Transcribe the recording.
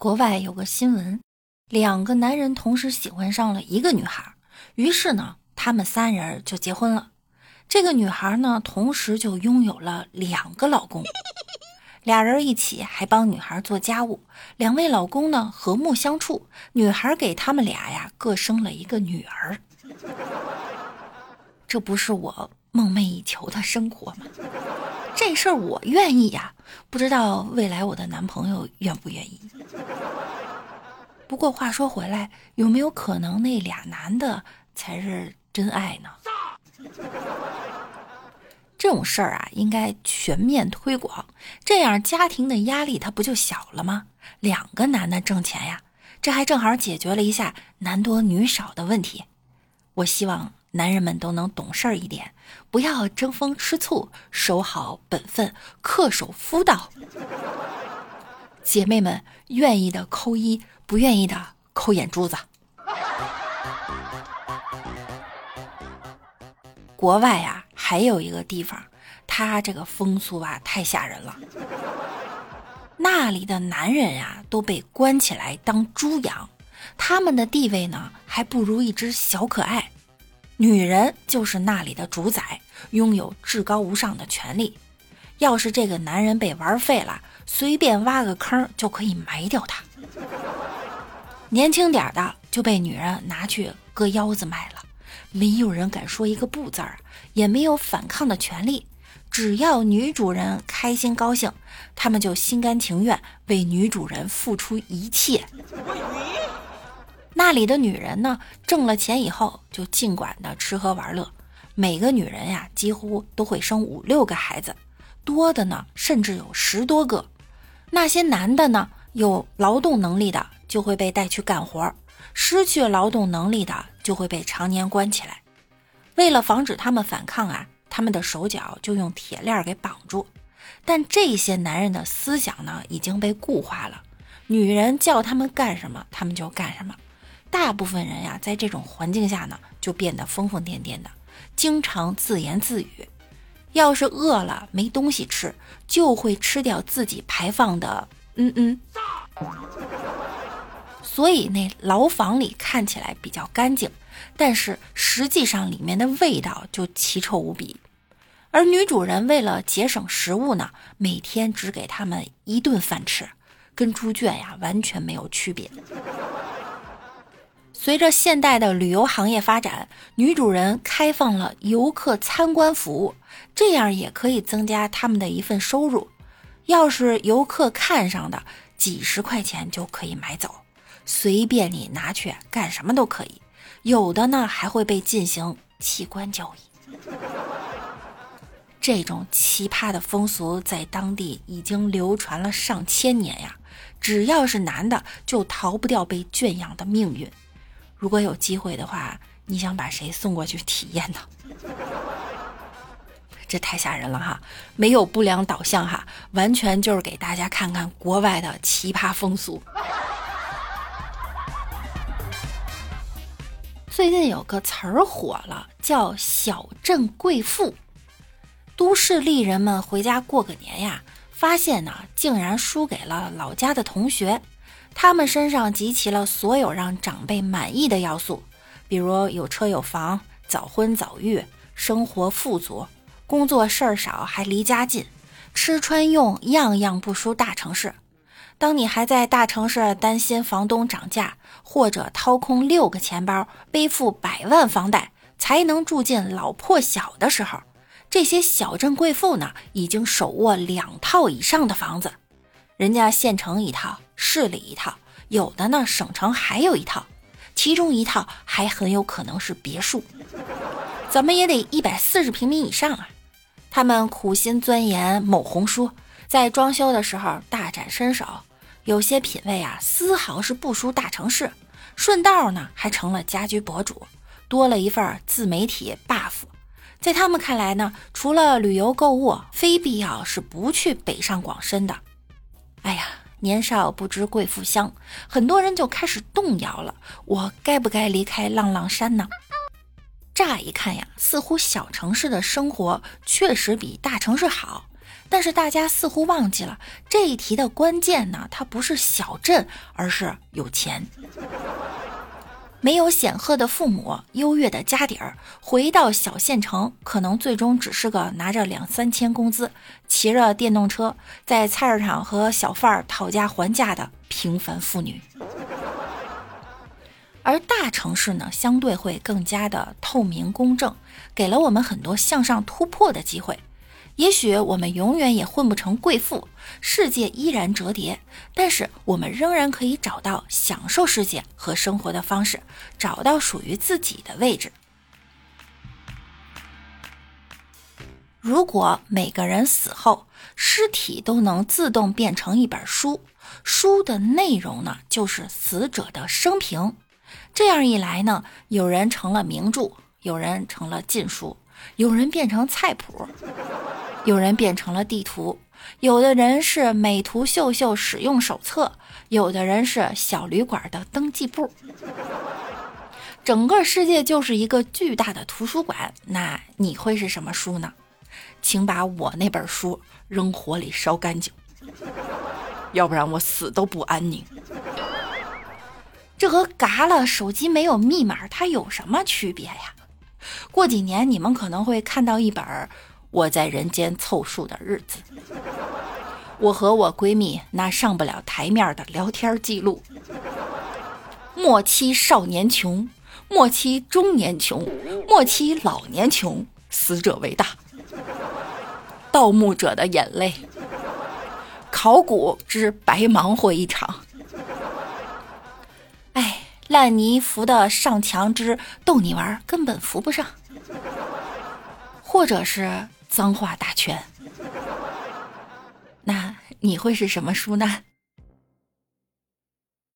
国外有个新闻，两个男人同时喜欢上了一个女孩，于是呢，他们三人就结婚了。这个女孩呢，同时就拥有了两个老公，俩人一起还帮女孩做家务。两位老公呢，和睦相处，女孩给他们俩呀，各生了一个女儿。这不是我梦寐以求的生活吗？这事儿我愿意呀，不知道未来我的男朋友愿不愿意。不过话说回来，有没有可能那俩男的才是真爱呢？这种事儿啊，应该全面推广，这样家庭的压力它不就小了吗？两个男的挣钱呀，这还正好解决了一下男多女少的问题。我希望男人们都能懂事儿一点，不要争风吃醋，守好本分，恪守夫道。姐妹们，愿意的扣一。不愿意的抠眼珠子。国外啊，还有一个地方，它这个风俗啊太吓人了。那里的男人呀都被关起来当猪养，他们的地位呢还不如一只小可爱。女人就是那里的主宰，拥有至高无上的权利。要是这个男人被玩废了，随便挖个坑就可以埋掉他。年轻点的就被女人拿去割腰子卖了，没有人敢说一个不字儿，也没有反抗的权利。只要女主人开心高兴，他们就心甘情愿为女主人付出一切。那里的女人呢，挣了钱以后就尽管的吃喝玩乐。每个女人呀，几乎都会生五六个孩子，多的呢甚至有十多个。那些男的呢，有劳动能力的。就会被带去干活，失去劳动能力的就会被常年关起来。为了防止他们反抗啊，他们的手脚就用铁链给绑住。但这些男人的思想呢，已经被固化了。女人叫他们干什么，他们就干什么。大部分人呀，在这种环境下呢，就变得疯疯癫癫的，经常自言自语。要是饿了没东西吃，就会吃掉自己排放的嗯嗯。所以那牢房里看起来比较干净，但是实际上里面的味道就奇臭无比。而女主人为了节省食物呢，每天只给他们一顿饭吃，跟猪圈呀完全没有区别。随着现代的旅游行业发展，女主人开放了游客参观服务，这样也可以增加他们的一份收入。要是游客看上的，几十块钱就可以买走。随便你拿去干什么都可以，有的呢还会被进行器官交易。这种奇葩的风俗在当地已经流传了上千年呀！只要是男的，就逃不掉被圈养的命运。如果有机会的话，你想把谁送过去体验呢？这太吓人了哈！没有不良导向哈，完全就是给大家看看国外的奇葩风俗。最近有个词儿火了，叫“小镇贵妇”。都市丽人们回家过个年呀，发现呢，竟然输给了老家的同学。他们身上集齐了所有让长辈满意的要素，比如有车有房、早婚早育、生活富足、工作事儿少还离家近、吃穿用样样不输大城市。当你还在大城市担心房东涨价，或者掏空六个钱包背负百万房贷才能住进老破小的时候，这些小镇贵妇呢，已经手握两套以上的房子。人家县城一套，市里一套，有的呢省城还有一套，其中一套还很有可能是别墅，怎么也得一百四十平米以上啊！他们苦心钻研某红书，在装修的时候大展身手。有些品味啊，丝毫是不输大城市，顺道呢还成了家居博主，多了一份自媒体 buff。在他们看来呢，除了旅游购物，非必要是不去北上广深的。哎呀，年少不知贵妇香，很多人就开始动摇了，我该不该离开浪浪山呢？乍一看呀，似乎小城市的生活确实比大城市好。但是大家似乎忘记了这一题的关键呢，它不是小镇，而是有钱。没有显赫的父母，优越的家底儿，回到小县城，可能最终只是个拿着两三千工资，骑着电动车在菜市场和小贩儿讨价还价的平凡妇女。而大城市呢，相对会更加的透明公正，给了我们很多向上突破的机会。也许我们永远也混不成贵妇，世界依然折叠，但是我们仍然可以找到享受世界和生活的方式，找到属于自己的位置。如果每个人死后尸体都能自动变成一本书，书的内容呢就是死者的生平，这样一来呢，有人成了名著，有人成了禁书，有人变成菜谱。有人变成了地图，有的人是美图秀秀使用手册，有的人是小旅馆的登记簿。整个世界就是一个巨大的图书馆。那你会是什么书呢？请把我那本书扔火里烧干净，要不然我死都不安宁。这和嘎了手机没有密码，它有什么区别呀？过几年你们可能会看到一本。我在人间凑数的日子，我和我闺蜜那上不了台面的聊天记录。莫欺少年穷，莫欺中年穷，莫欺老年穷，死者为大。盗墓者的眼泪，考古之白忙活一场。烂泥扶的上墙之逗你玩，根本扶不上。或者是。脏话大全，那你会是什么书呢？